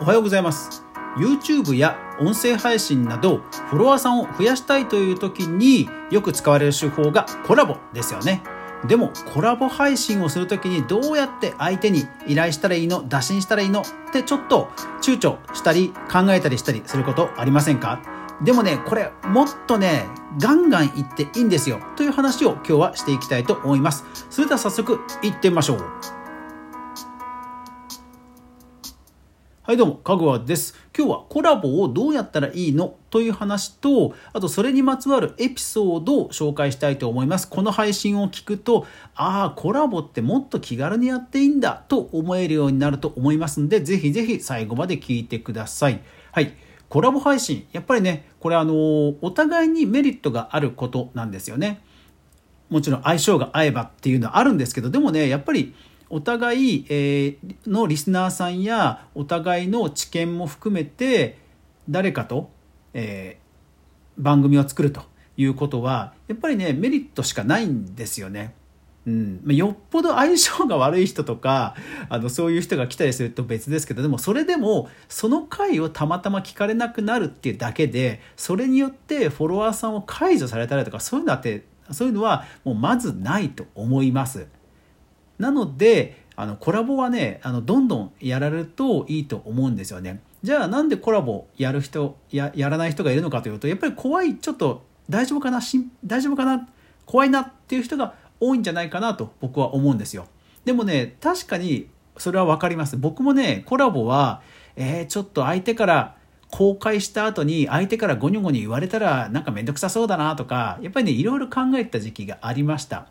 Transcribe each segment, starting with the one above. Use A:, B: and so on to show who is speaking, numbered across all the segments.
A: おはようございます。YouTube や音声配信などフォロワーさんを増やしたいという時によく使われる手法がコラボですよね。でもコラボ配信をする時にどうやって相手に依頼したらいいの打診したらいいのってちょっと躊躇したり考えたりしたりすることありませんか？でもねこれもっとねガンガンいっていいんですよ。という話を今日はしていきたいと思います。それでは早速いってみましょう。はいどうも、かぐわです。今日はコラボをどうやったらいいのという話と、あとそれにまつわるエピソードを紹介したいと思います。この配信を聞くと、ああ、コラボってもっと気軽にやっていいんだと思えるようになると思いますんで、ぜひぜひ最後まで聞いてください。はい。コラボ配信。やっぱりね、これあの、お互いにメリットがあることなんですよね。もちろん相性が合えばっていうのはあるんですけど、でもね、やっぱりお互い、えのリスナーさんやお互いの知見も含めて誰かと、え、番組を作るということはやっぱりねメリットしかないんですよね。うんよっぽど相性が悪い人とかあのそういう人が来たりすると別ですけどでもそれでもその回をたまたま聞かれなくなるっていうだけでそれによってフォロワーさんを解除されたりとかそういうのってそういうのはもうまずないと思います。なのであのコラボはねあのどんどんやられるといいと思うんですよね。じゃあなんでコラボやる人ややらない人がいるのかというとやっぱり怖いちょっと大丈夫かな大丈夫かな怖いなっていう人が多いんじゃないかなと僕は思うんですよ。でもね確かにそれは分かります。僕もねコラボは、えー、ちょっと相手から公開した後に相手からゴニョゴニョ言われたらなんかめんどくさそうだなとかやっぱりねいろいろ考えた時期がありました。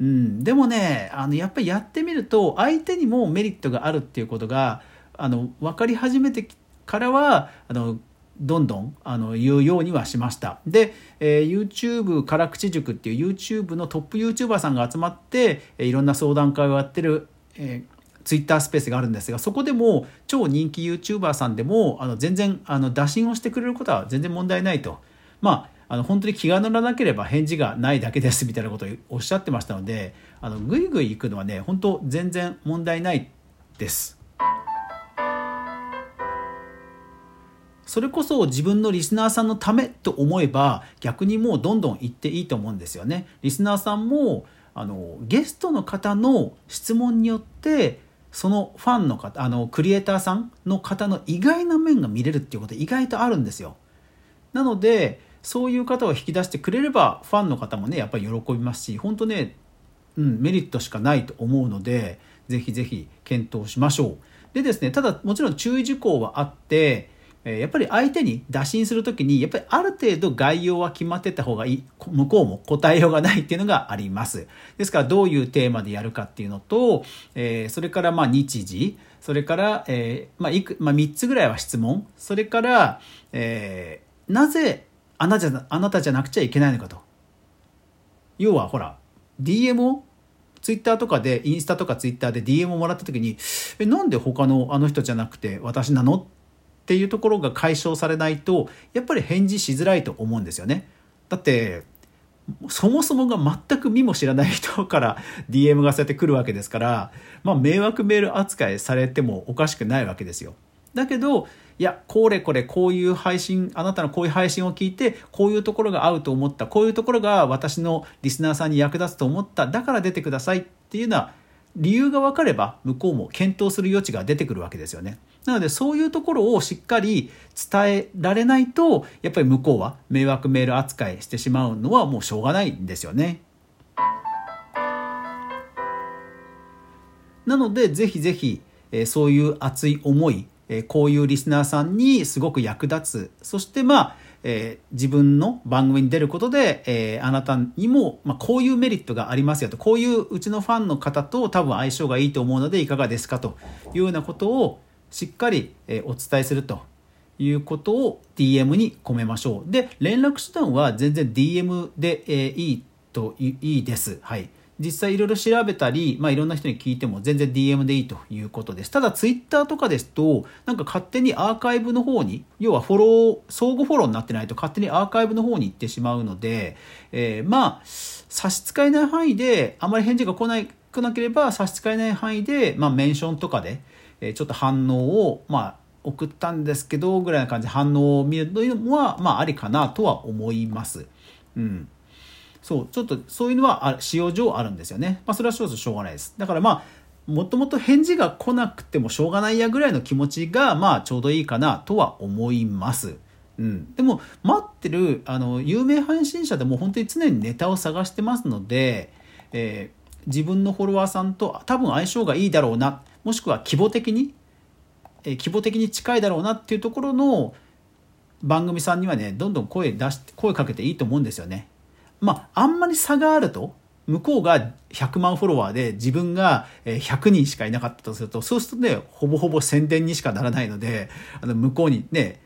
A: うん、でもねあのやっぱりやってみると相手にもメリットがあるっていうことがあの分かり始めてからはあのどんどんあの言うようにはしました。で、えー、YouTube 辛口塾っていう YouTube のトップ YouTuber さんが集まって、えー、いろんな相談会をやってる、えー Twitter スペースがあるんですがそこでも超人気 YouTuber さんでもあの全然あの打診をしてくれることは全然問題ないと。まああの本当に気が乗らなければ返事がないだけですみたいなことをおっしゃってましたのであのぐいぐい行くのはね本当全然問題ないです。それこそ自分のリスナーさんのためと思えば逆にもうどんどん言っていいと思うんですよね。リスナーさんもあのゲストの方の質問によってそのファンの方あのクリエイターさんの方の意外な面が見れるっていうこと意外とあるんですよ。なのでそういう方を引き出してくれればファンの方もねやっぱり喜びますし本当ね、うん、メリットしかないと思うのでぜひぜひ検討しましょう。でですねただもちろん注意事項はあってやっぱり相手に打診する時にやっぱりある程度概要は決まってた方がいい向こうも答えようがないっていうのがありますですからどういうテーマでやるかっていうのと、えー、それからまあ日時それから、えーまあいくまあ、3つぐらいは質問それから、えー、なぜあなたあなたじゃなくちゃいけないのかと。要はほら DM をツイッターとかでインスタとかツイッターで DM をもらった時にえなんで他のあの人じゃなくて私なのっていうところが解消されないとやっぱり返事しづらいと思うんですよね。だってそもそもが全く見も知らない人から DM がそうやって来るわけですから、まあ、迷惑メール扱いされてもおかしくないわけですよ。だけどいやこれこれこういう配信あなたのこういう配信を聞いてこういうところが合うと思ったこういうところが私のリスナーさんに役立つと思っただから出てくださいっていうような理由が分かれば向こうも検討する余地が出てくるわけですよね。なのでそういうところをしっかり伝えられないとやっぱり向こうは迷惑メール扱いしてしまうのはもうしょうがないんですよね。なのでぜひぜひ、えそういう熱い思いえこういうリスナーさんにすごく役立つ。そしてまあ、えー、自分の番組に出ることで、えー、あなたにも、まあ、こういうメリットがありますよと。こういううちのファンの方と多分相性がいいと思うのでいかがですかというようなことをしっかり、えー、お伝えすると。いうことを DM に込めましょう。で連絡手段は全然 DM で、え、いいといいです。はい。実際いろいろ調べたり、まあ、いろんな人に聞いても全然 DM でいいということです。ただ Twitter とかですと、なんか勝手にアーカイブの方に、要はフォロー、相互フォローになってないと勝手にアーカイブの方に行ってしまうので、えー、まあ、差し支えない範囲で、あまり返事が来ないくなければ差し支えない範囲で、まあ、メンションとかで、えー、ちょっと反応を、まあ、送ったんですけどぐらいな感じで反応を見るというのはまあありかなとは思います。うん。そう、ちょっとそういうのは使用上あるんですよね。まあそれはちょっとしょうがないです。だからまあもともと返事が来なくてもしょうがないやぐらいの気持ちがまあちょうどいいかなとは思います。うん、でも待ってるあの有名配信者でも本当に常にネタを探してますので、えー、自分のフォロワーさんと多分相性がいいだろうなもしくは規模的に、えー、規模的に近いだろうなっていうところの番組さんにはねどんどん声出し声かけていいと思うんですよね。まああんまり差があると向こうが100万フォロワーで自分が100人しかいなかったとするとそうするとねほぼほぼ宣伝にしかならないのであの向こうにね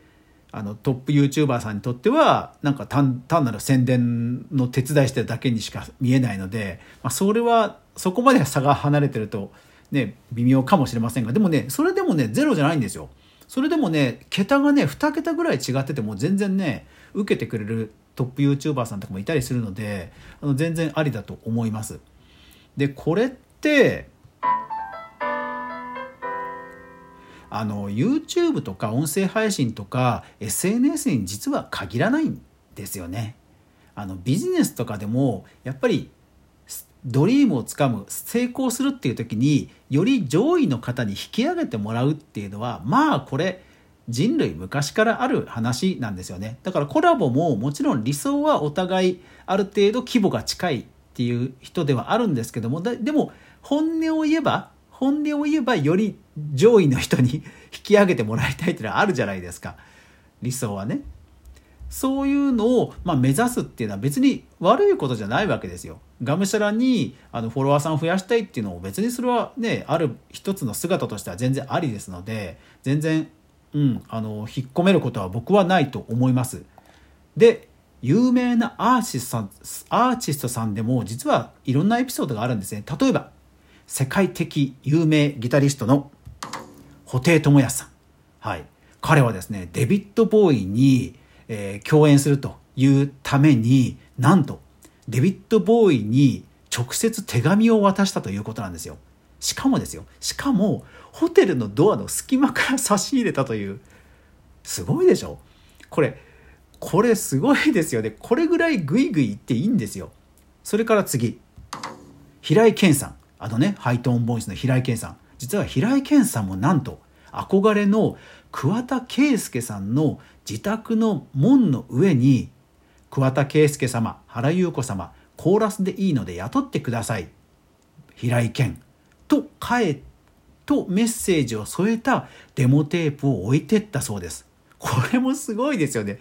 A: あのトップ YouTuber さんにとってはなんか単なる宣伝の手伝いしてるだけにしか見えないので、まあ、それはそこまで差が離れてるとね微妙かもしれませんがでもねそれでもねゼロじゃないんですよ。それでもね桁がね2桁ぐらい違ってても全然ね受けてくれるトップ YouTuber さんとかもいたりするのであの全然ありだと思います。でこれってあの YouTube とか音声配信とか SNS に実は限らないんですよね。あのビジネスとかでもやっぱりドリームをつかむ成功するっていう時により上位の方に引き上げてもらうっていうのはまあこれ人類昔からある話なんですよね。だからコラボももちろん理想はお互いある程度規模が近いっていう人ではあるんですけどもでも本音を言えば本音を言えばより上位の人に 引き上げてもらいたいっていうのはあるじゃないですか。理想はね。そういうのを、まあ、目指すっていうのは別に悪いことじゃないわけですよ。がむしゃらにあのフォロワーさんを増やしたいっていうのを別にそれはねある一つの姿としては全然ありですので全然、うん、あの引っ込めることは僕はないと思いますで有名なアーティストさんアーティストさんでも実はいろんなエピソードがあるんですね例えば世界的有名ギタリストの布袋寅泰さん。はい。彼はですね、デビッド・ボーイに、えー、共演するというために、なんと、デビッド・ボーイに直接手紙を渡したということなんですよ。しかもですよ。しかも、ホテルのドアの隙間から差し入れたという。すごいでしょ？これ、これすごいですよね。これぐらいグイグイ言っていいんですよ。それから次。平井堅さん。あのねハイトーンボイスの平井堅さん実は平井堅さんもなんと憧れの桑田佳祐さんの自宅の門の上に桑田佳祐様原優子様コーラスでいいので雇ってください平井堅と帰えとメッセージを添えたデモテープを置いてったそうですこれもすごいですよね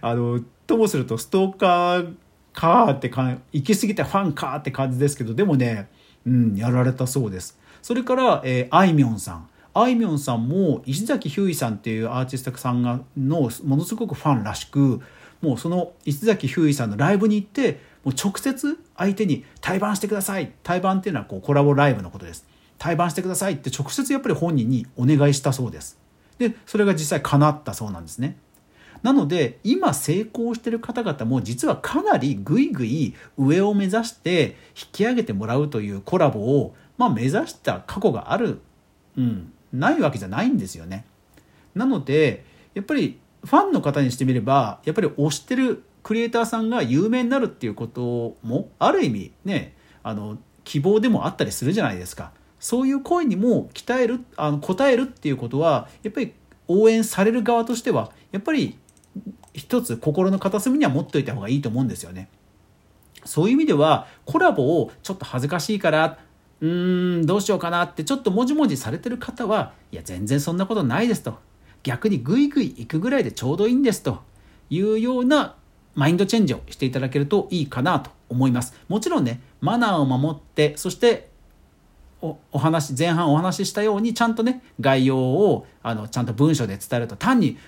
A: あのともするとストーカーかーってか行き過ぎたファンかーって感じですけどでもねうん、やられたそうです。それから、えー、あいみょんさん。あいみょんさんも石崎ひゅーいさんっていうアーティストさんがのものすごくファンらしくもうその石崎ひゅーいさんのライブに行ってもう直接相手に対バンしてください。対バンっていうのはこうコラボライブのことです。対バンしてくださいって直接やっぱり本人にお願いしたそうです。でそれが実際叶ったそうなんですね。なので今成功してる方々も実はかなりぐいぐい上を目指して引き上げてもらうというコラボを、まあ、目指した過去がある、うん、ないわけじゃないんですよね。なのでやっぱりファンの方にしてみればやっぱり推してるクリエイターさんが有名になるっていうこともある意味ねあの希望でもあったりするじゃないですか。そういう声にも鍛えるあの応えるっていうことはやっぱり応援される側としてはやっぱり一つ心の片隅には持っておいた方がいいと思うんですよね。そういう意味ではコラボをちょっと恥ずかしいからうーんどうしようかなってちょっともじもじされてる方はいや全然そんなことないですと逆にグイグイ行くぐらいでちょうどいいんですというようなマインドチェンジをしていただけるといいかなと思いますもちろんねマナーを守ってそしておお話前半お話ししたようにちゃんとね概要をあのちゃんと文章で伝えると単に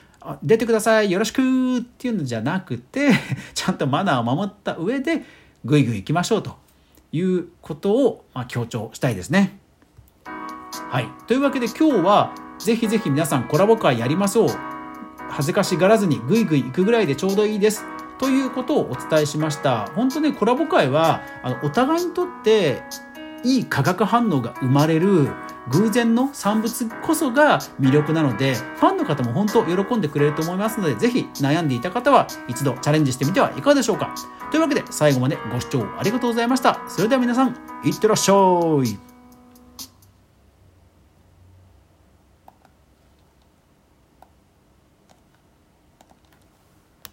A: 出てくださいよろしくっていうのじゃなくて ちゃんとマナーを守った上でぐいぐい行きましょうということを、まあ強調したいですね。はい。というわけで今日はぜひぜひ皆さんコラボ会やりましょう。恥ずかしがらずにぐいぐい行くぐらいでちょうどいいです。ということをお伝えしました。本当ね、コラボ会はあのお互いにとっていい化学反応が生まれる偶然の産物こそが魅力なのでファンの方も本当喜んでくれると思いますのでぜひ悩んでいた方は一度チャレンジしてみてはいかがでしょうか。というわけで最後までご視聴ありがとうございました。それでは皆さんいってらっしゃい。